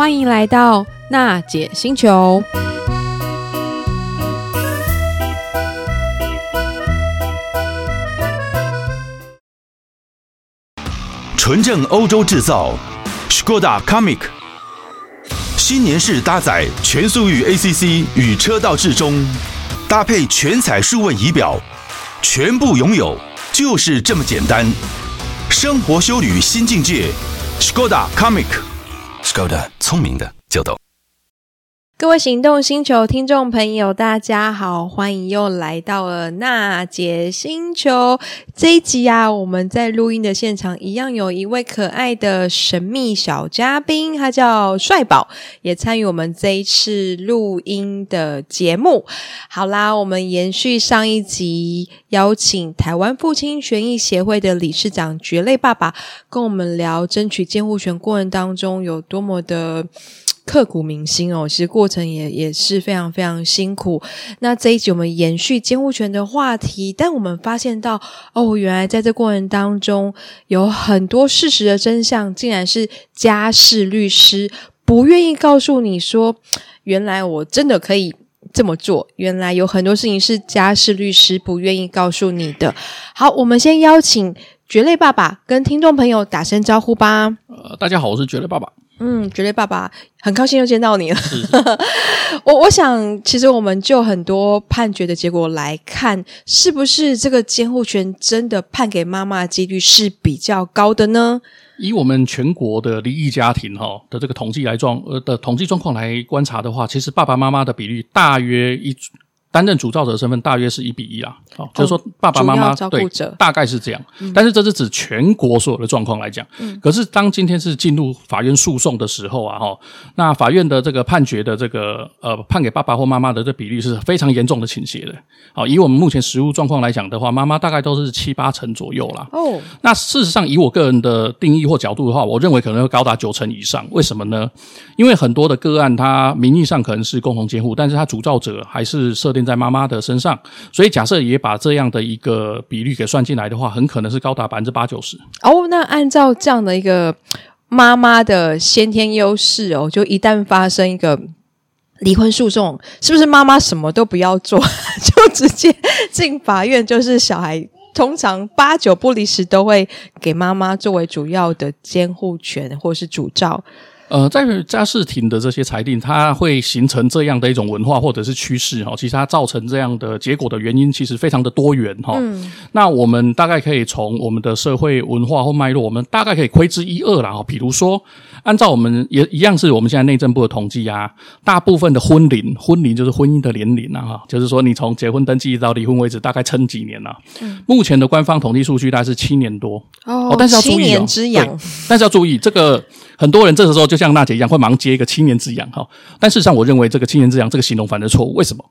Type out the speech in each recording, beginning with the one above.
欢迎来到娜姐星球。纯正欧洲制造，Skoda Comic，新年式搭载全速域 ACC 与车道智中，搭配全彩数位仪表，全部拥有就是这么简单。生活修旅新境界，Škoda Kamiq，Škoda 聪明的就懂。各位行动星球听众朋友，大家好，欢迎又来到了娜姐星球这一集啊！我们在录音的现场一样有一位可爱的神秘小嘉宾，他叫帅宝，也参与我们这一次录音的节目。好啦，我们延续上一集，邀请台湾父亲权益协会的理事长蕨类爸爸，跟我们聊争取监护权过程当中有多么的。刻骨铭心哦，其实过程也也是非常非常辛苦。那这一集我们延续监护权的话题，但我们发现到哦，原来在这过程当中有很多事实的真相，竟然是家事律师不愿意告诉你说，原来我真的可以这么做。原来有很多事情是家事律师不愿意告诉你的。好，我们先邀请蕨类爸爸跟听众朋友打声招呼吧。呃，大家好，我是蕨类爸爸。嗯，蕨类爸爸，很高兴又见到你了。我我想，其实我们就很多判决的结果来看，是不是这个监护权真的判给妈妈的几率是比较高的呢？以我们全国的离异家庭哈的这个统计来状呃的统计状况来观察的话，其实爸爸妈妈的比率大约一。担任主造者的身份大约是一比一啦，哦，就是说爸爸妈妈对，大概是这样。但是这是指全国所有的状况来讲。嗯。可是当今天是进入法院诉讼的时候啊，哈，那法院的这个判决的这个呃判给爸爸或妈妈的这比例是非常严重的倾斜的。好，以我们目前实务状况来讲的话，妈妈大概都是七八成左右啦。哦。那事实上，以我个人的定义或角度的话，我认为可能会高达九成以上。为什么呢？因为很多的个案，它名义上可能是共同监护，但是它主造者还是设定。在妈妈的身上，所以假设也把这样的一个比率给算进来的话，很可能是高达百分之八九十。哦，那按照这样的一个妈妈的先天优势哦，就一旦发生一个离婚诉讼，是不是妈妈什么都不要做，就直接进法院？就是小孩通常八九不离十都会给妈妈作为主要的监护权或是主照。呃，在家事庭的这些裁定，它会形成这样的一种文化或者是趋势哈。其实它造成这样的结果的原因，其实非常的多元哈。嗯。那我们大概可以从我们的社会文化或脉络，我们大概可以窥之一二啦哈。比如说，按照我们也一样是我们现在内政部的统计啊，大部分的婚龄，婚龄就是婚姻的年龄啊哈，就是说你从结婚登记到离婚为止，大概撑几年了。嗯。目前的官方统计数据大概是七年多哦，但是要注意哦。但是要注意这个。很多人这时候就像娜姐一样，会忙接一个七年之痒哈，但事实上，我认为这个七年之痒这个形容反而错误。为什么？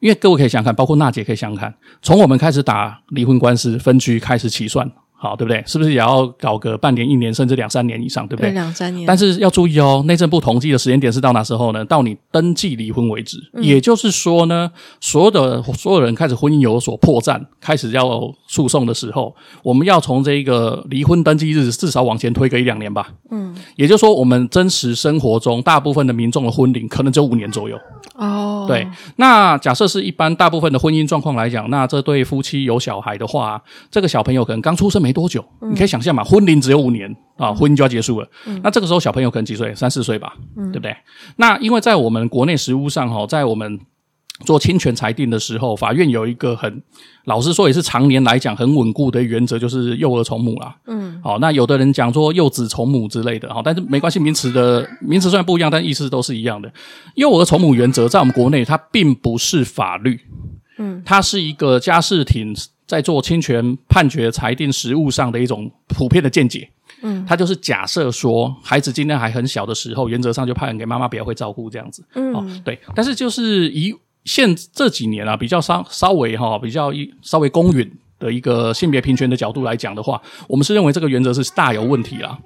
因为各位可以想想看，包括娜姐可以想想看，从我们开始打离婚官司，分居开始起算。好，对不对？是不是也要搞个半年、一年，甚至两三年以上，对不对？对，两三年。但是要注意哦，内政部统计的时间点是到哪时候呢？到你登记离婚为止。嗯。也就是说呢，所有的所有人开始婚姻有所破绽，开始要诉讼的时候，我们要从这个离婚登记日至少往前推个一两年吧。嗯。也就是说，我们真实生活中大部分的民众的婚龄可能只有五年左右。哦。对。那假设是一般大部分的婚姻状况来讲，那这对夫妻有小孩的话，这个小朋友可能刚出生没多久，你可以想象嘛，婚龄只有五年啊，婚姻就要结束了。嗯、那这个时候小朋友可能几岁？三四岁吧，嗯、对不对？那因为在我们国内实务上哈，在我们做侵权裁定的时候，法院有一个很老实说也是常年来讲很稳固的原则，就是幼儿从母啦。嗯，好，那有的人讲说幼子从母之类的哈，但是没关系，名词的 名词虽然不一样，但意思都是一样的。幼儿从母原则在我们国内它并不是法律，嗯，它是一个家事庭。在做侵权判决裁定实务上的一种普遍的见解，嗯，他就是假设说，孩子今天还很小的时候，原则上就派人给妈妈比较会照顾这样子，嗯，哦，对。但是就是以现这几年啊，比较稍稍微哈，比较一稍微公允的一个性别平权的角度来讲的话，我们是认为这个原则是大有问题啦，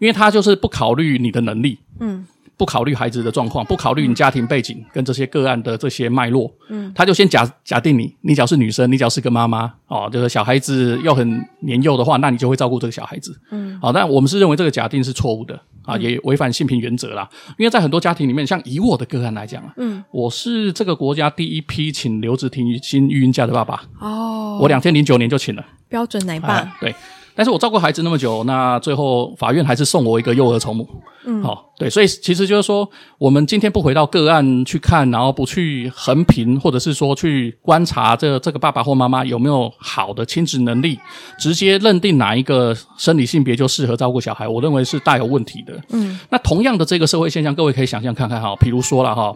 因为他就是不考虑你的能力，嗯。不考虑孩子的状况，不考虑你家庭背景跟这些个案的这些脉络，嗯，他就先假假定你，你只要是女生，你只要是个妈妈，哦，就是小孩子又很年幼的话，那你就会照顾这个小孩子，嗯，好，但我们是认为这个假定是错误的，啊，也违反性平原则啦。因为在很多家庭里面，像以我的个案来讲啊，嗯，我是这个国家第一批请留职停薪育婴假的爸爸。哦，我两千零九年就请了。标准奶爸，对。但是我照顾孩子那么久，那最后法院还是送我一个幼儿从母。嗯，好、哦，对，所以其实就是说，我们今天不回到个案去看，然后不去横评，或者是说去观察这这个爸爸或妈妈有没有好的亲职能力，直接认定哪一个生理性别就适合照顾小孩，我认为是大有问题的。嗯，那同样的这个社会现象，各位可以想象看看哈，比如说了哈，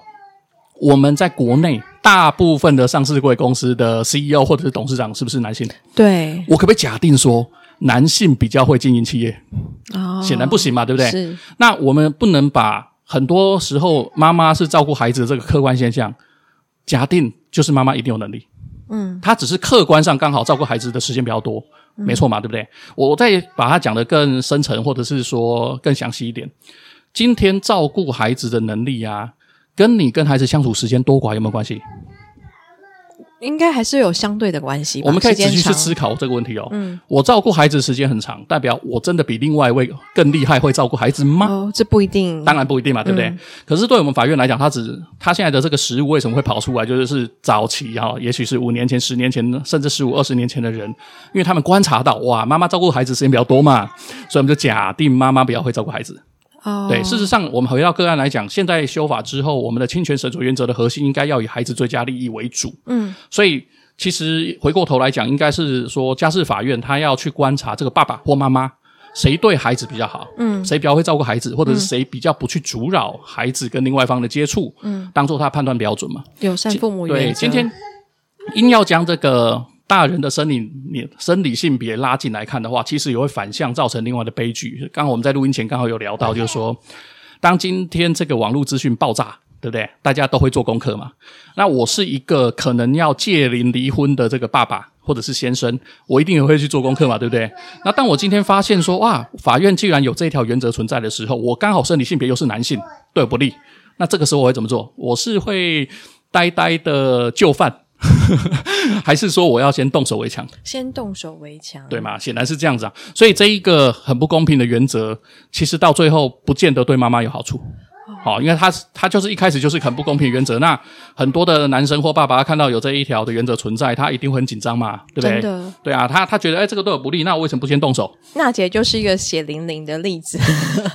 我们在国内大部分的上市贵公司的 CEO 或者是董事长是不是男性？对，我可不可以假定说？男性比较会经营企业，哦，显然不行嘛，对不对？是。那我们不能把很多时候妈妈是照顾孩子的这个客观现象，假定就是妈妈一定有能力，嗯，她只是客观上刚好照顾孩子的时间比较多，嗯，没错嘛，对不对？我再把它讲得更深层，或者是说更详细一点，今天照顾孩子的能力啊，跟你跟孩子相处时间多寡有没有关系？应该还是有相对的关系吧。我们可以仔细去思考这个问题哦。嗯，我照顾孩子时间很长，代表我真的比另外一位更厉害，会照顾孩子吗？哦，这不一定。当然不一定嘛，对不对？嗯、可是对我们法院来讲，他只他现在的这个实务为什么会跑出来？就是是早期哈、哦，也许是五年前、十年前，甚至十五、二十年前的人，因为他们观察到哇，妈妈照顾孩子时间比较多嘛，所以我们就假定妈妈比较会照顾孩子。哦，对，事实上，我们回到个案来讲，现在修法之后，我们的侵权审酌原则的核心应该要以孩子最佳利益为主。嗯，所以。其实回过头来讲，应该是说家事法院他要去观察这个爸爸或妈妈谁对孩子比较好，嗯，谁比较会照顾孩子，或者是谁比较不去阻扰孩子跟另外一方的接触，嗯，当做他判断标准嘛。友善父母对，今天硬要将这个大人的生理你生理性别拉进来看的话，其实也会反向造成另外的悲剧。刚刚我们在录音前刚好有聊到，就是说，当今天这个网络资讯爆炸。对不对？大家都会做功课嘛。那我是一个可能要借龄离婚的这个爸爸或者是先生，我一定也会去做功课嘛，对不对？那当我今天发现说，哇，法院既然有这条原则存在的时候，我刚好生理性别又是男性，对我不利。那这个时候我会怎么做？我是会呆呆的就范，还是说我要先动手为强？先动手为强，对吗？显然是这样子啊。所以这一个很不公平的原则，其实到最后不见得对妈妈有好处。好，因为他他就是一开始就是很不公平原则，那很多的男生或爸爸看到有这一条的原则存在，他一定会很紧张嘛，对不对？真的，对啊，他他觉得哎，这个对我不利，那我为什么不先动手？娜姐就是一个血淋淋的例子。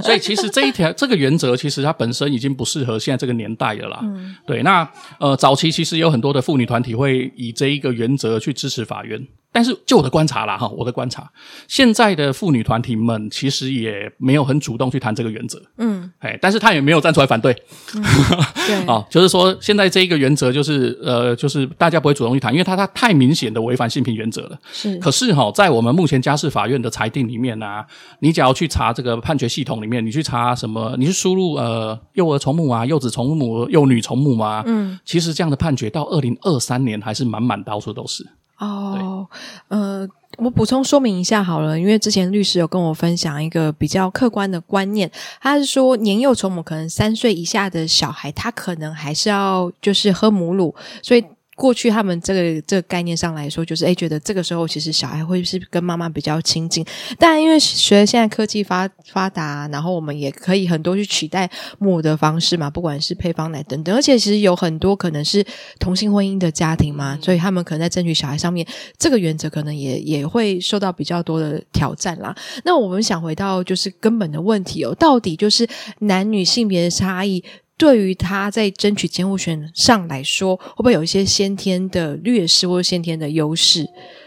所以其实这一条这个原则，其实它本身已经不适合现在这个年代了啦。嗯，对，那呃，早期其实有很多的妇女团体会以这一个原则去支持法院。但是，就我的观察啦，哈，我的观察，现在的妇女团体们其实也没有很主动去谈这个原则，嗯，哎，但是他也没有站出来反对，嗯、对，啊、哦，就是说，现在这一个原则就是，呃，就是大家不会主动去谈，因为它它太明显的违反性平原则了。是，可是哈、哦，在我们目前家事法院的裁定里面呢、啊，你只要去查这个判决系统里面，你去查什么，你去输入呃幼儿从母啊、幼子从母、幼女从母啊，嗯，其实这样的判决到二零二三年还是满满到处都是。哦，呃，我补充说明一下好了，因为之前律师有跟我分享一个比较客观的观念，他是说年幼从母可能三岁以下的小孩，他可能还是要就是喝母乳，所以。过去他们这个这个概念上来说，就是诶觉得这个时候其实小孩会是跟妈妈比较亲近。但因为随着现在科技发发达，然后我们也可以很多去取代母的方式嘛，不管是配方奶等等。而且其实有很多可能是同性婚姻的家庭嘛，所以他们可能在争取小孩上面，这个原则可能也也会受到比较多的挑战啦。那我们想回到就是根本的问题哦，到底就是男女性别的差异。对于他在争取监护权上来说，会不会有一些先天的劣势或者先天的优势？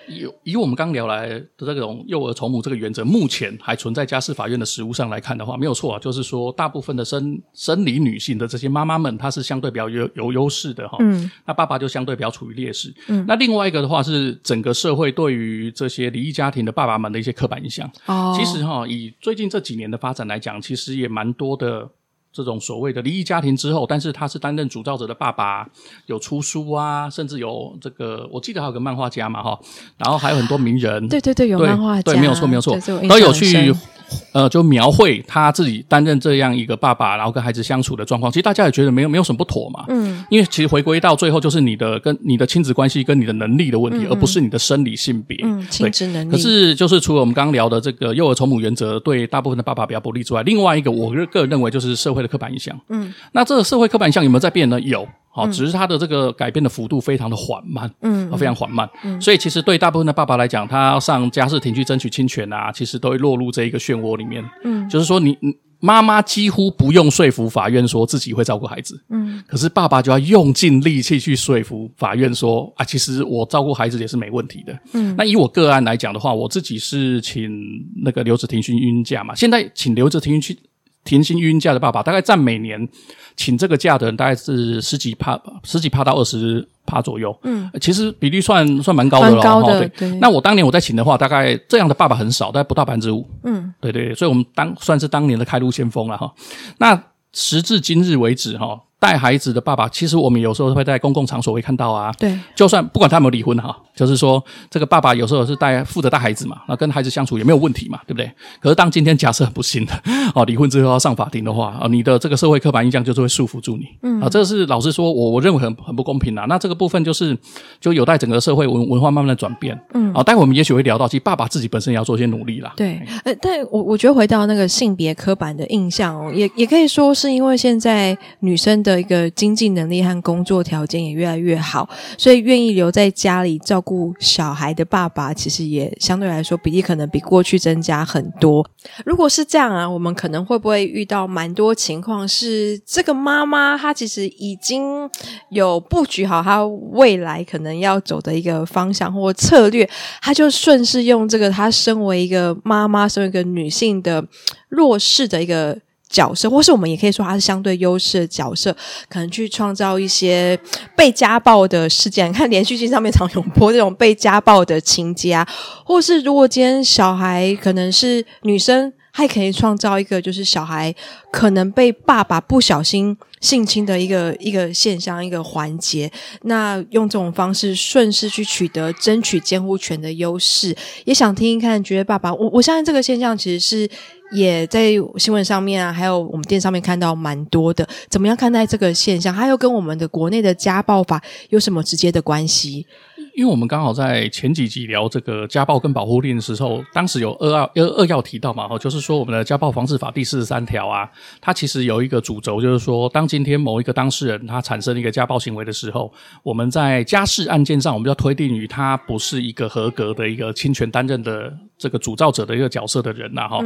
以以我们刚聊来的这种幼儿从母这个原则，目前还存在家事法院的实务上来看的话，没有错啊，就是说大部分的生生理女性的这些妈妈们，她是相对比较有有优势的哈。嗯。那爸爸就相对比较处于劣势。嗯。那另外一个的话是整个社会对于这些离异家庭的爸爸们的一些刻板印象。哦。其实哈，以最近这几年的发展来讲，其实也蛮多的。这种所谓的离异家庭之后，但是他是担任主造者的爸爸，有出书啊，甚至有这个，我记得还有个漫画家嘛，哈，然后还有很多名人，对对对，有漫画家，对，没有错，没有错，都有去呃，就描绘他自己担任这样一个爸爸，然后跟孩子相处的状况。其实大家也觉得没有没有什么不妥嘛。嗯，因为其实回归到最后，就是你的跟你的亲子关系跟你的能力的问题，嗯嗯，而不是你的生理性别。嗯，亲子能力。可是就是除了我们刚刚聊的这个幼儿从母原则对大部分的爸爸比较不利之外，另外一个我个人认为就是社会的刻板印象。嗯，那这个社会刻板印象有没有在变呢？有。好，只是他的这个改变的幅度非常的缓慢，嗯，非常缓慢，嗯，所以其实对大部分的爸爸来讲，他要上家事庭去争取亲权啊，其实都会落入这一个漩涡里面，嗯，就是说你妈妈几乎不用说服法院说自己会照顾孩子，嗯，可是爸爸就要用尽力气去说服法院说啊，其实我照顾孩子也是没问题的，嗯，那以我个案来讲的话，我自己是请那个留职停薪育婴假嘛，现在请留职停薪停薪育婴假的爸爸，大概占每年。请这个假的人大概是十几趴，十几趴到二十趴左右。嗯，其实比例算算蛮高的了。高的对，对。那我当年我在请的话，大概这样的爸爸很少，大概不到百分之五。嗯，对对。所以我们当算是当年的开路先锋了哈。那时至今日为止哈。带孩子的爸爸，其实我们有时候会在公共场所会看到啊。对，就算不管他有没有离婚哈，就是说这个爸爸有时候是带负责带孩子嘛，那跟孩子相处也没有问题嘛，对不对？可是当今天假设很不幸的 哦，离婚之后要上法庭的话啊，你的这个社会刻板印象就是会束缚住你。嗯啊，这是老实说，我我认为很很不公平啊。那这个部分就是就有待整个社会文文化慢慢的转变。嗯啊，待会我们也许会聊到，其实爸爸自己本身也要做一些努力啦。对，呃，但我我觉得回到那个性别刻板的印象哦，也也可以说是因为现在女生的一个经济。能力和工作条件也越来越好，所以愿意留在家里照顾小孩的爸爸，其实也相对来说比例可能比过去增加很多。如果是这样啊，我们可能会不会遇到蛮多情况，是这个妈妈她其实已经有布局好她未来可能要走的一个方向或策略，她就顺势用这个她身为一个妈妈，身为一个女性的弱势的一个。角色，或是我们也可以说他是相对优势的角色，可能去创造一些被家暴的事件。看连续剧上面常有播这种被家暴的情节啊，或是如果今天小孩可能是女生，还可以创造一个就是小孩可能被爸爸不小心性侵的一个一个现象，一个环节。那用这种方式顺势去取得争取监护权的优势，也想听一看，觉得爸爸，我我相信这个现象其实是。也在新闻上面啊，还有我们电视上面看到蛮多的。怎么样看待这个现象？还有跟我们的国内的家暴法有什么直接的关系？因为我们刚好在前几集聊这个家暴跟保护令的时候，当时有二要二二要提到嘛，哈，就是说我们的家暴防治法第四十三条啊，它其实有一个主轴，就是说当今天某一个当事人他产生一个家暴行为的时候，我们在家事案件上，我们要推定于他不是一个合格的一个侵权担任的这个主造者的一个角色的人呐，哈。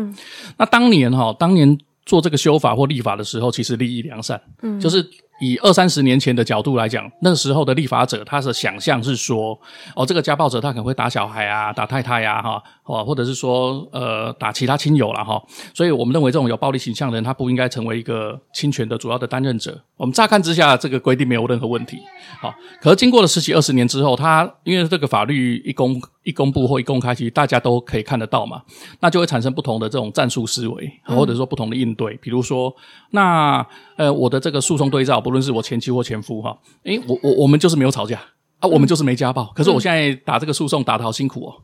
那当年哈，当年做这个修法或立法的时候，其实立意良善，嗯，就是。以二三十年前的角度来讲，那时候的立法者，他的想象是说，哦，这个家暴者他可能会打小孩啊，打太太呀，哈，哦，或者是说，呃，打其他亲友了哈。所以我们认为这种有暴力倾向的人，他不应该成为一个侵权的主要的担任者。我们乍看之下，这个规定没有任何问题，好。可是经过了十几二十年之后，他因为这个法律一公一公布或一公开，其实大家都可以看得到嘛，那就会产生不同的这种战术思维，或者说不同的应对。比如说，那呃，我的这个诉讼对照。不论是我前妻或前夫哈，诶，我我我们就是没有吵架啊，我们就是没家暴。可是我现在打这个诉讼打得好辛苦哦，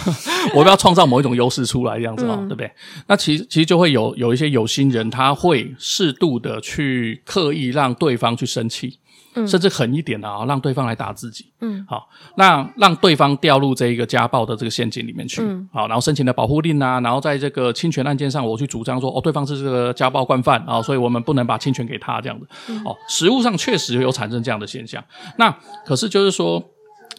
我要创造某一种优势出来，这样子嘛，对不对？那其实其实就会有有一些有心人，他会适度的去刻意让对方去生气。甚至狠一点的啊，让对方来打自己。嗯，好，那让对方掉入这一个家暴的这个陷阱里面去。嗯，好，然后申请了保护令啊，然后在这个侵权案件上，我去主张说，哦，对方是这个家暴惯犯啊，所以我们不能把侵权给他这样子。嗯，哦，实物上确实有产生这样的现象。那可是就是说。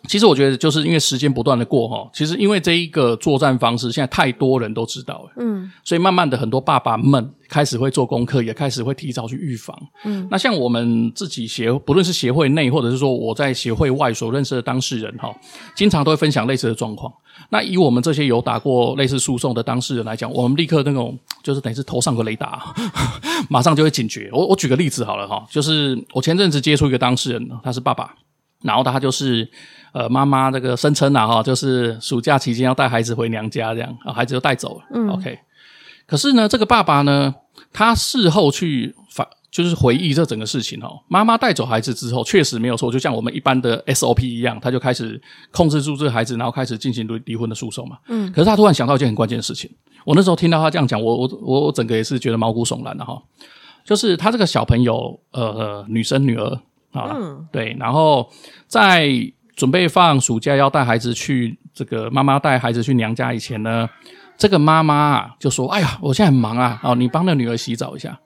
其实我觉得，就是因为时间不断的过哈，其实因为这一个作战方式，现在太多人都知道了，嗯，所以慢慢的很多爸爸们开始会做功课，也开始会提早去预防，嗯，那像我们自己协，不论是协会内，或者是说我在协会外所认识的当事人哈，经常都会分享类似的状况。那以我们这些有打过类似诉讼的当事人来讲，我们立刻那种就是等于是头上个雷达，马上就会警觉。我我举个例子好了哈，就是我前阵子接触一个当事人，他是爸爸，然后他就是。呃，妈妈这个声称啊，哈，就是暑假期间要带孩子回娘家，这样啊，孩子就带走了。嗯，OK。可是呢，这个爸爸呢，他事后去反就是回忆这整个事情哦。妈妈带走孩子之后，确实没有错，就像我们一般的 SOP 一样，他就开始控制住这个孩子，然后开始进行离离婚的诉讼嘛。嗯。可是他突然想到一件很关键的事情，我那时候听到他这样讲，我我我我整个也是觉得毛骨悚然的哈。就是他这个小朋友，呃，女生女儿啊，嗯、对，然后在准备放暑假要带孩子去这个妈妈带孩子去娘家以前呢，这个妈妈啊就说：“哎呀，我现在很忙啊，哦，你帮那女儿洗澡一下。”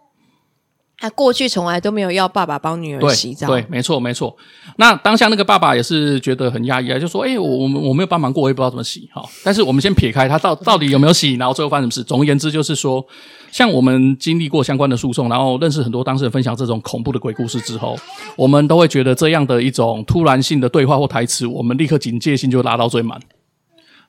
他过去从来都没有要爸爸帮女儿洗澡，对，对，没错，没错。那当下那个爸爸也是觉得很压抑啊，就说：“哎，我我我没有帮忙过，我也不知道怎么洗。”好，但是我们先撇开他到到底有没有洗，然后最后发生什么事。总而言之，就是说，像我们经历过相关的诉讼，然后认识很多当事人分享这种恐怖的鬼故事之后，我们都会觉得这样的一种突然性的对话或台词，我们立刻警戒性就拉到最满。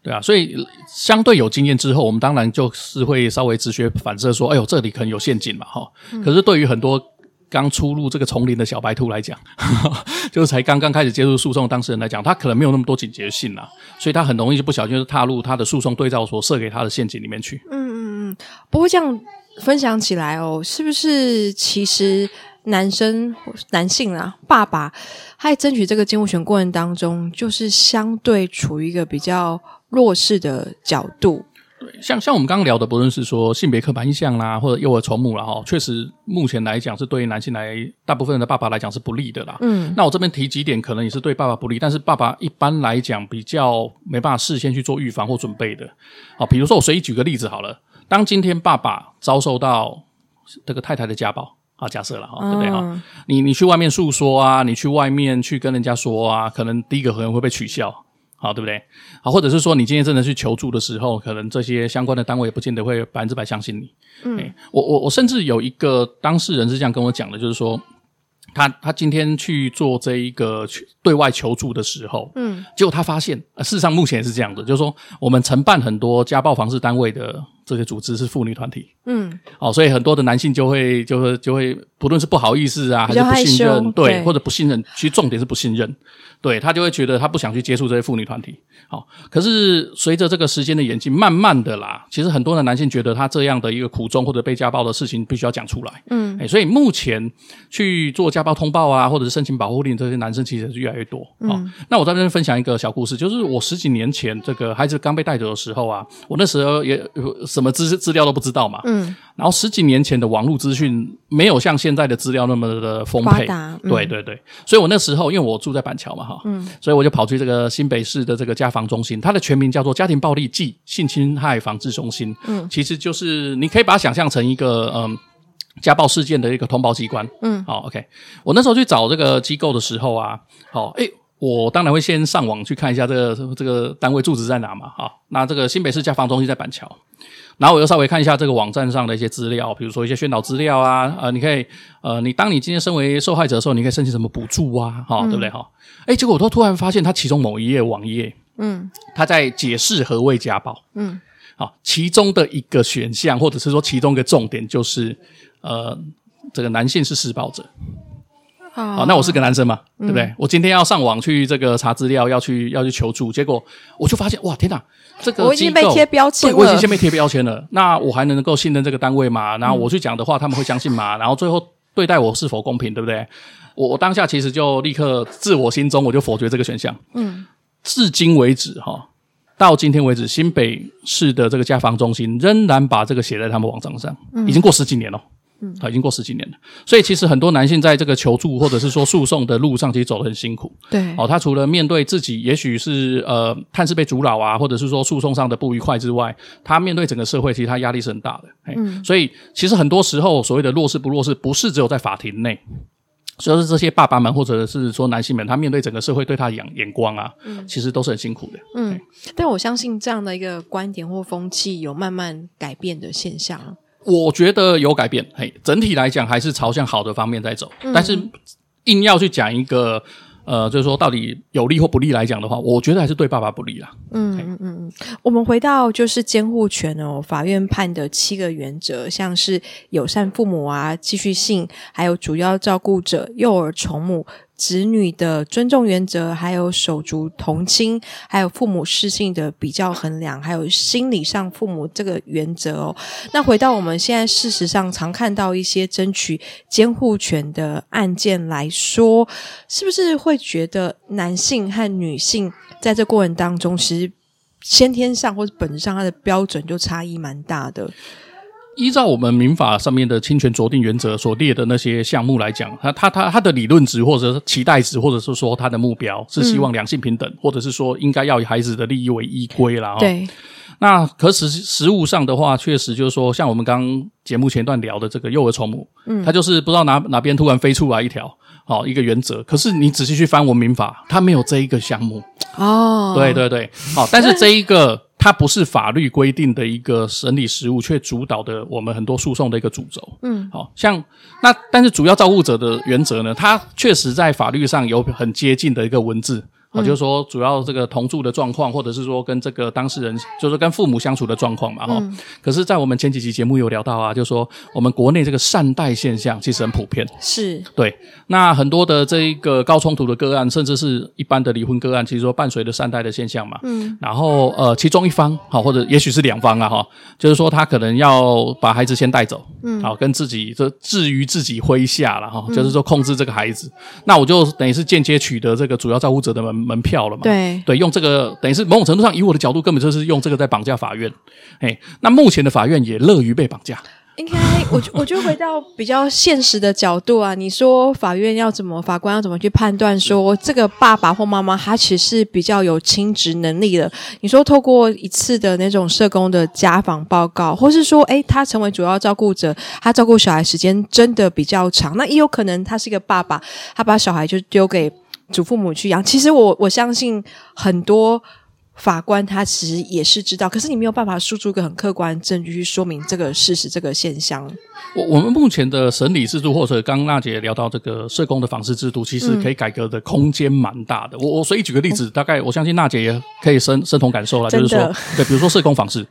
对啊，所以相对有经验之后，我们当然就是会稍微直觉反射说：“哎呦，这里可能有陷阱嘛！”哈、嗯。可是对于很多刚出入这个丛林的小白兔来讲，就是才刚刚开始接触诉讼的当事人来讲，他可能没有那么多警觉性啊，所以他很容易就不小心就踏入他的诉讼对照所设给他的陷阱里面去。嗯嗯嗯。不过这样分享起来哦，是不是其实男生男性啊，爸爸他在争取这个监护权过程当中，就是相对处于一个比较。弱势的角度，对，像像我们刚刚聊的，不论是说性别刻板印象啦，或者幼儿从母啦，哈，确实目前来讲是对于男性来，大部分的爸爸来讲是不利的啦。嗯，那我这边提几点，可能也是对爸爸不利，但是爸爸一般来讲比较没办法事先去做预防或准备的。好，比如说我随意举个例子好了，当今天爸爸遭受到这个太太的家暴，啊，假设了哈，对不对哈？你你去外面诉说啊，你去外面去跟人家说啊，可能第一个可能会被取笑。好，对不对？好，或者是说，你今天真的去求助的时候，可能这些相关的单位也不见得会百分之百相信你。嗯，我我我甚至有一个当事人是这样跟我讲的，就是说，他他今天去做这一个对外求助的时候，嗯，结果他发现，事实上目前也是这样的，就是说，我们承办很多家暴防治单位的这些组织是妇女团体，嗯，好，所以很多的男性就会就会就会，不论是不好意思啊，还是不信任，对，对，或者不信任，其实重点是不信任。对，他就会觉得他不想去接触这些妇女团体，好，可是随着这个时间的演进，慢慢的啦，其实很多的男性觉得他这样的一个苦衷或者被家暴的事情必须要讲出来，嗯，哎，所以目前去做家暴通报啊，或者是申请保护令，这些男生其实是越来越多，嗯，那我在这边分享一个小故事，就是我十几年前这个孩子刚被带走的时候啊，我那时候也什么资资料都不知道嘛，嗯，然后十几年前的网络资讯没有像现在的资料那么的丰沛，嗯、对对对，所以我那时候因为我住在板桥嘛，哈。嗯，所以我就跑去这个新北市的这个家防中心，它的全名叫做家庭暴力暨性侵害防治中心。嗯，其实就是你可以把它想象成一个嗯家暴事件的一个通报机关。嗯，好，OK。我那时候去找这个机构的时候啊，好，诶，我当然会先上网去看一下这个这个单位住址在哪嘛。好，那这个新北市家防中心在板桥。然后我又稍微看一下这个网站上的一些资料，比如说一些宣导资料啊，呃，你可以，呃，你当你今天身为受害者的时候，你可以申请什么补助啊，哈、哦，嗯、对不对哈？哎，结果我都突然发现，它其中某一页网页，嗯，它在解释何谓家暴，嗯，好、哦，其中的一个选项或者是说其中一个重点就是，呃，这个男性是施暴者。好、哦，那我是个男生嘛，嗯、对不对？我今天要上网去这个查资料，要去要去求助，结果我就发现，哇，天哪，这个我已经被贴标签了，对，我已经先被贴标签了。那我还能够信任这个单位吗？然后我去讲的话，他们会相信吗？然后最后对待我是否公平，对不对？我我当下其实就立刻自我心中我就否决这个选项。嗯，至今为止哈，到今天为止，新北市的这个家防中心仍然把这个写在他们网站上，已经过十几年了。嗯，他已经过十几年了，所以其实很多男性在这个求助或者是说诉讼的路上，其实走得很辛苦。对，哦，他除了面对自己，也许是呃看似被阻扰啊，或者是说诉讼上的不愉快之外，他面对整个社会，其实他压力是很大的。嗯，所以其实很多时候所谓的弱势不弱势，不是只有在法庭内，所以是这些爸爸们或者是说男性们，他面对整个社会对他的眼眼光啊，嗯，其实都是很辛苦的。嗯，但我相信这样的一个观点或风气有慢慢改变的现象。我觉得有改变，嘿，整体来讲还是朝向好的方面在走。嗯、但是硬要去讲一个，呃，就是说到底有利或不利来讲的话，我觉得还是对爸爸不利啦。嗯嗯嗯嗯。我们回到就是监护权哦，法院判的七个原则，像是友善父母啊、继续性，还有主要照顾者、幼儿宠母、子女的尊重原则，还有手足同亲，还有父母事性的比较衡量，还有心理上父母这个原则哦。那回到我们现在事实上常看到一些争取监护权的案件来说，是不是会觉得男性和女性在这过程当中，其实先天上或者本质上，它的标准就差异蛮大的？依照我们民法上面的侵权酌定原则所列的那些项目来讲，他他他他的理论值或者是期待值，或者是说他的目标是希望两性平等，嗯、或者是说应该要以孩子的利益为依归啦。对。那可实实物上的话，确实就是说，像我们刚节目前段聊的这个幼儿宠母，嗯，他就是不知道哪哪边突然飞出来一条，好一个原则。可是你仔细去翻我们民法，它没有这一个项目。哦。对对对。好，但是这一个。它不是法律规定的一个审理实务，却主导的我们很多诉讼的一个主轴。嗯，好像那，但是主要照顾者的原则呢，它确实在法律上有很接近的一个文字。我、嗯、就是说，主要这个同住的状况，或者是说跟这个当事人，就是跟父母相处的状况嘛，哈、嗯。可是，在我们前几期节目有聊到啊，就是说我们国内这个善待现象其实很普遍，是对。那很多的这一个高冲突的个案，甚至是一般的离婚个案，其实说伴随着善待的现象嘛，嗯。然后呃，其中一方好，或者也许是两方啊，哈，就是说他可能要把孩子先带走，嗯，好，跟自己这置于自己麾下了哈，就是说控制这个孩子。嗯、那我就等于是间接取得这个主要照顾者的门。门票了嘛？对对，用这个等于是某种程度上，以我的角度，根本就是用这个在绑架法院。哎，那目前的法院也乐于被绑架。应该，我 我就回到比较现实的角度啊，你说法院要怎么，法官要怎么去判断说这个爸爸或妈妈他其实是比较有亲职能力的？你说透过一次的那种社工的家访报告，或是说，诶，他成为主要照顾者，他照顾小孩时间真的比较长，那也有可能他是一个爸爸，他把小孩就丢给。祖父母去养，其实我我相信很多法官他其实也是知道，可是你没有办法输出一个很客观证据去说明这个事实、这个现象。我我们目前的审理制度，或者刚刚娜姐聊到这个社工的访视制度，其实可以改革的空间蛮大的。嗯、我我随意举个例子，大概我相信娜姐也可以深深同感受了，就是说，对，比如说社工访视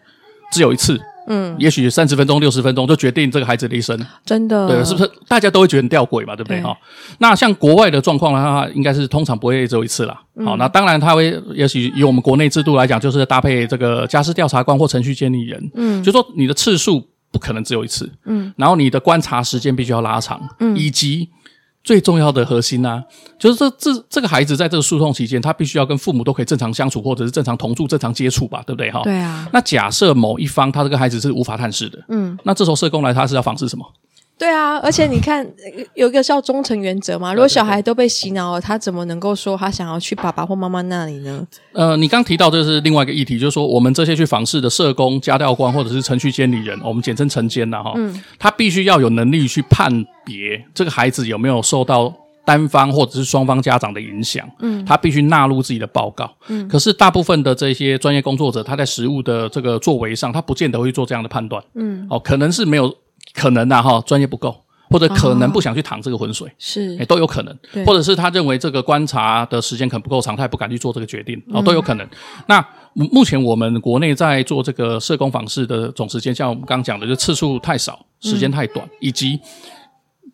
只有一次。嗯，也许三十分钟、六十分钟就决定这个孩子的一生，真的，对，是不是？大家都会觉得很吊诡嘛，对不对？哈，那像国外的状况的话，应该是通常不会只有一次啦。好，那当然他会，也许以我们国内制度来讲，就是搭配这个家事调查官或程序监理人，嗯，就说你的次数不可能只有一次，嗯，然后你的观察时间必须要拉长，嗯，以及。最重要的核心呢、啊，就是这这这个孩子在这个诉讼期间，他必须要跟父母都可以正常相处，或者是正常同住、正常接触吧，对不对？哈，对啊。那假设某一方他这个孩子是无法探视的，嗯，那这时候社工来，他是要访视什么？对啊，而且你看，有一个叫忠诚原则嘛。如果小孩都被洗脑了，他怎么能够说他想要去爸爸或妈妈那里呢？呃，你刚提到这是另外一个议题，就是说我们这些去访视的社工、家教官或者是程序监理人，我们简称程监呐，哈，嗯，他必须要有能力去判别这个孩子有没有受到单方或者是双方家长的影响，嗯，他必须纳入自己的报告，嗯，可是大部分的这些专业工作者，他在实务的这个作为上，他不见得会做这样的判断，嗯，哦，可能是没有。可能呐，哈，专业不够，或者可能不想去淌这个浑水，是，诶，都有可能，或者是他认为这个观察的时间可能不够长，他也不敢去做这个决定，哦，都有可能。那目前我们国内在做这个社工访视的总时间，像我们刚刚讲的，就次数太少，时间太短，以及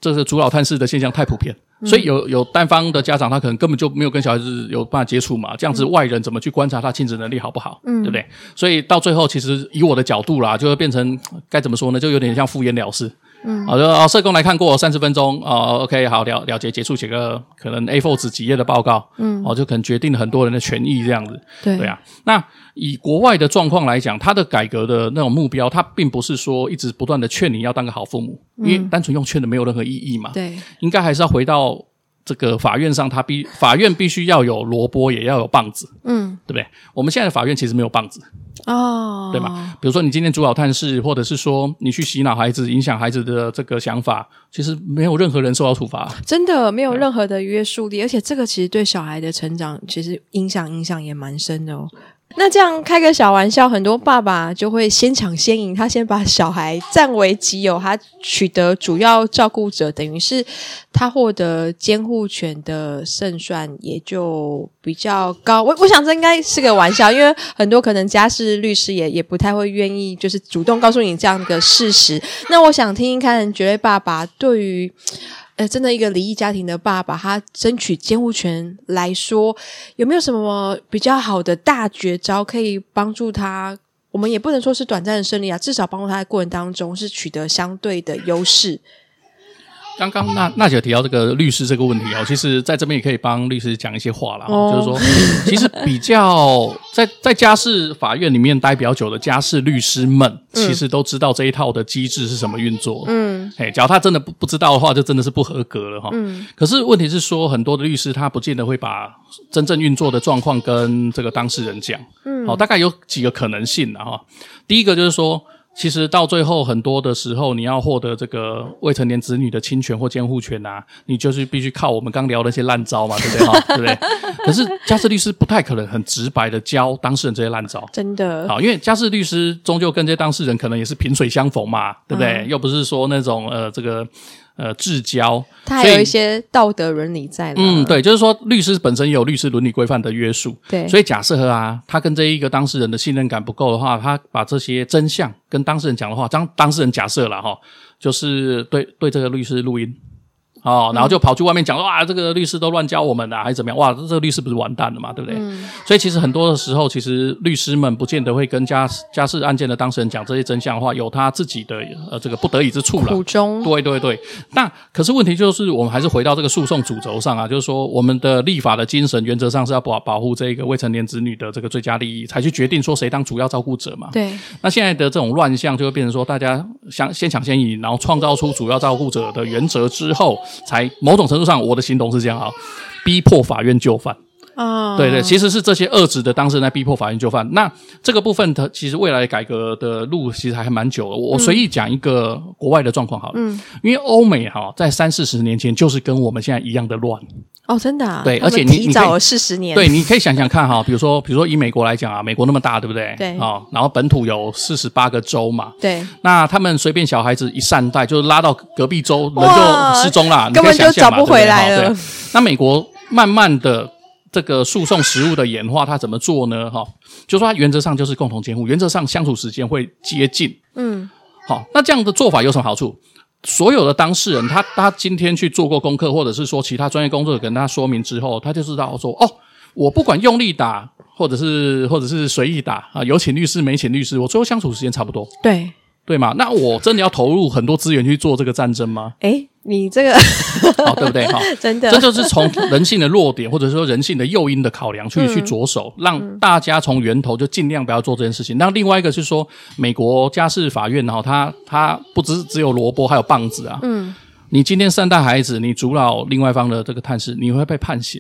这是主老探视的现象太普遍。所以有有单方的家长，他可能根本就没有跟小孩子有办法接触嘛，这样子外人怎么去观察他亲子能力好不好？嗯，对不对？所以到最后，其实以我的角度啦，就会变成该怎么说呢？就有点像敷衍了事。嗯，好的，社工来看过三十分钟，哦，OK，好了了解，结束写个可能 A4 纸几页的报告，嗯，哦，就可能决定了很多人的权益这样子，对。对啊。那以国外的状况来讲，他的改革的那种目标，他并不是说一直不断的劝你要当个好父母，因为单纯用劝的没有任何意义嘛，对，应该还是要回到。这个法院上，他必法院必须要有萝卜，也要有棒子，嗯，对不对？我们现在的法院其实没有棒子，哦，对吗？比如说你今天主导探视，或者是说你去洗脑孩子，影响孩子的这个想法，其实没有任何人受到处罚，真的没有任何的约束力，而且这个其实对小孩的成长，其实影响影响也蛮深的哦。那这样开个小玩笑，很多爸爸就会先抢先赢，他先把小孩占为己有，他取得主要照顾者，等于是他获得监护权的胜算也就比较高。我我想这应该是个玩笑，因为很多可能家事律师也也不太会愿意，就是主动告诉你这样的事实。那我想听一看，绝对爸爸对于。呃，真的一个离异家庭的爸爸，他争取监护权来说，有没有什么比较好的大绝招可以帮助他？我们也不能说是短暂的胜利啊，至少帮助他在过程当中是取得相对的优势。刚刚娜娜姐提到这个律师这个问题哦，其实在这边也可以帮律师讲一些话啦。哦、就是说，其实比较在 在家事法院里面待比较久的家事律师们，嗯、其实都知道这一套的机制是什么运作。嗯，哎，假如他真的不不知道的话，就真的是不合格了哈。嗯，可是问题是说，很多的律师他不见得会把真正运作的状况跟这个当事人讲。嗯，好，大概有几个可能性的哈。第一个就是说。其实到最后，很多的时候，你要获得这个未成年子女的侵权或监护权啊，你就是必须靠我们刚聊的那些烂招嘛，对不对？哈，对不对？可是家事律师不太可能很直白的教当事人这些烂招，真的。好，因为家事律师终究跟这些当事人可能也是萍水相逢嘛，对不对？嗯、又不是说那种呃这个。呃，至交，他还有一些道德伦理在。嗯，对，就是说，律师本身有律师伦理规范的约束。对，所以假设啊，他跟这一个当事人的信任感不够的话，他把这些真相跟当事人讲的话，当当事人假设了哈，就是对对这个律师录音。哦，然后就跑去外面讲说，哇，这个律师都乱教我们啊，还是怎么样？哇，这个律师不是完蛋了嘛，对不对？嗯。所以其实很多的时候，其实律师们不见得会跟家家事案件的当事人讲这些真相的话，有他自己的呃这个不得已之处了。苦衷。对对对。那可是问题就是，我们还是回到这个诉讼主轴上啊，就是说我们的立法的精神原则上是要保保护这个未成年子女的这个最佳利益，才去决定说谁当主要照顾者嘛。对。那现在的这种乱象就会变成说，大家想先抢先赢，然后创造出主要照顾者的原则之后，才某种。程度上，我的行动是这样啊，逼迫法院就范啊，对对，其实是这些恶质的当事人在逼迫法院就范。那这个部分，它其实未来改革的路其实还蛮久的。我随意讲一个国外的状况好了，嗯，因为欧美哈在三四十年前就是跟我们现在一样的乱。哦，真的啊！对，而且你提早了四十年。对，你可以想想看哈，比如说，比如说以美国来讲啊，美国那么大，对不对？对。啊，然后本土有四十八个州嘛。对。那他们随便小孩子一善待，就是拉到隔壁州，人就失踪了，根本就找不回来了。对。那美国慢慢的这个诉讼实务的演化，它怎么做呢？哈，就说它原则上就是共同监护，原则上相处时间会接近。嗯。好，那这样的做法有什么好处？所有的当事人，他他今天去做过功课，或者是说其他专业工作者跟他说明之后，他就知道说，哦，我不管用力打，或者是或者是随意打啊，有请律师没请律师，我最后相处时间差不多。对。对嘛？那我真的要投入很多资源去做这个战争吗？诶，你这个，好，对不对？哈，真的，这就是从人性的弱点，或者说人性的诱因的考量去、嗯、去着手，让大家从源头就尽量不要做这件事情。那另外一个是说，美国家事法院哈，它它不只只有萝卜，还有棒子啊。嗯，你今天善待孩子，你阻扰另外一方的这个探视，你会被判刑。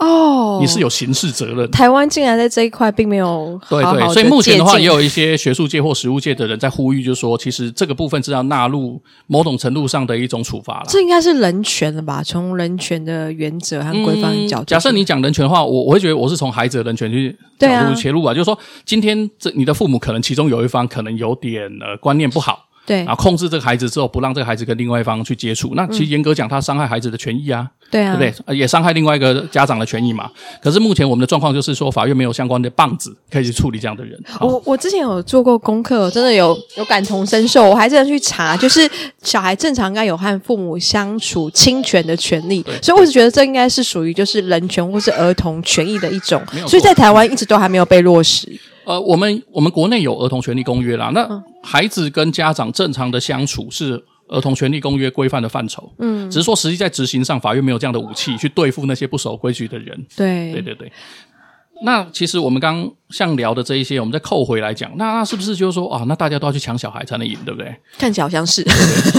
哦，你是有刑事责任。台湾竟然在这一块并没有好好，对对，所以目前的话，也有一些学术界或实务界的人在呼吁，就是说，其实这个部分是要纳入某种程度上的一种处罚了。这应该是人权了吧？从人权的原则和规范角度，假设你讲人权的话，我我会觉得我是从孩子的人权去角度切入啊，就是说，今天这你的父母可能其中有一方可能有点呃观念不好。对，然后控制这个孩子之后，不让这个孩子跟另外一方去接触，那其实严格讲，他伤害孩子的权益啊，对啊，对不对？也伤害另外一个家长的权益嘛。可是目前我们的状况就是说，法院没有相关的棒子可以去处理这样的人。我我之前有做过功课，真的有有感同身受，我还真的去查，就是小孩正常应该有和父母相处侵权的权利，所以我是觉得这应该是属于就是人权或是儿童权益的一种，所以在台湾一直都还没有被落实。呃，我们我们国内有儿童权利公约啦。那孩子跟家长正常的相处是儿童权利公约规范的范畴。嗯，只是说实际在执行上，法院没有这样的武器去对付那些不守规矩的人。对，对对对。那其实我们刚像聊的这一些，我们再扣回来讲，那那是不是就是说啊，那大家都要去抢小孩才能赢，对不对？看起来好像是。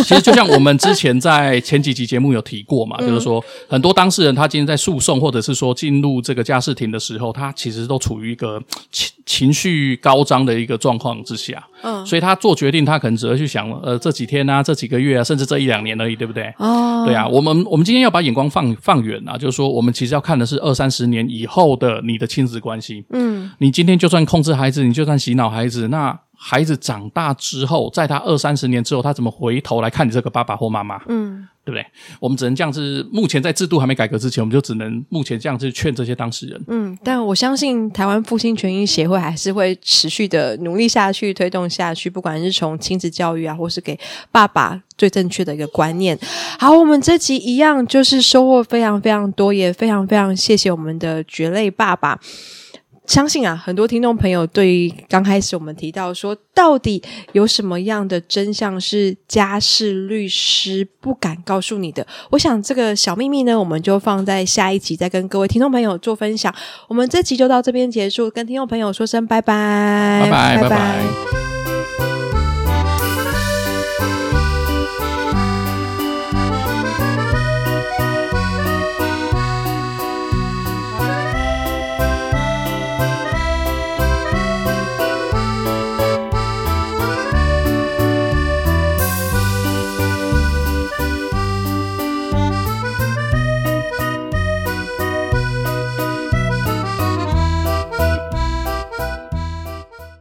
其实就像我们之前在前几集节目有提过嘛，就是说很多当事人他今天在诉讼或者是说进入这个家事庭的时候，他其实都处于一个情情绪高涨的一个状况之下。嗯。所以他做决定，他可能只会去想，呃，这几天啊，这几个月啊，甚至这一两年而已，对不对？哦。对啊，我们我们今天要把眼光放放远啊，就是说我们其实要看的是二三十年以后的你的亲子关系。嗯，你今天就算控制孩子，你就算洗脑孩子，那孩子长大之后，在他二三十年之后，他怎么回头来看你这个爸爸或妈妈？嗯，对不对？我们只能这样子。目前在制度还没改革之前，我们就只能目前这样子劝这些当事人。嗯，但我相信台湾父亲权益协会还是会持续的努力下去，推动下去。不管是从亲子教育啊，或是给爸爸最正确的一个观念。好，我们这集一样就是收获非常非常多，也非常非常谢谢我们的蕨类爸爸。相信啊，很多听众朋友对于刚开始我们提到说，到底有什么样的真相是家事律师不敢告诉你的？我想这个小秘密呢，我们就放在下一集再跟各位听众朋友做分享。我们这集就到这边结束，跟听众朋友说声拜拜，拜拜，拜拜。拜拜。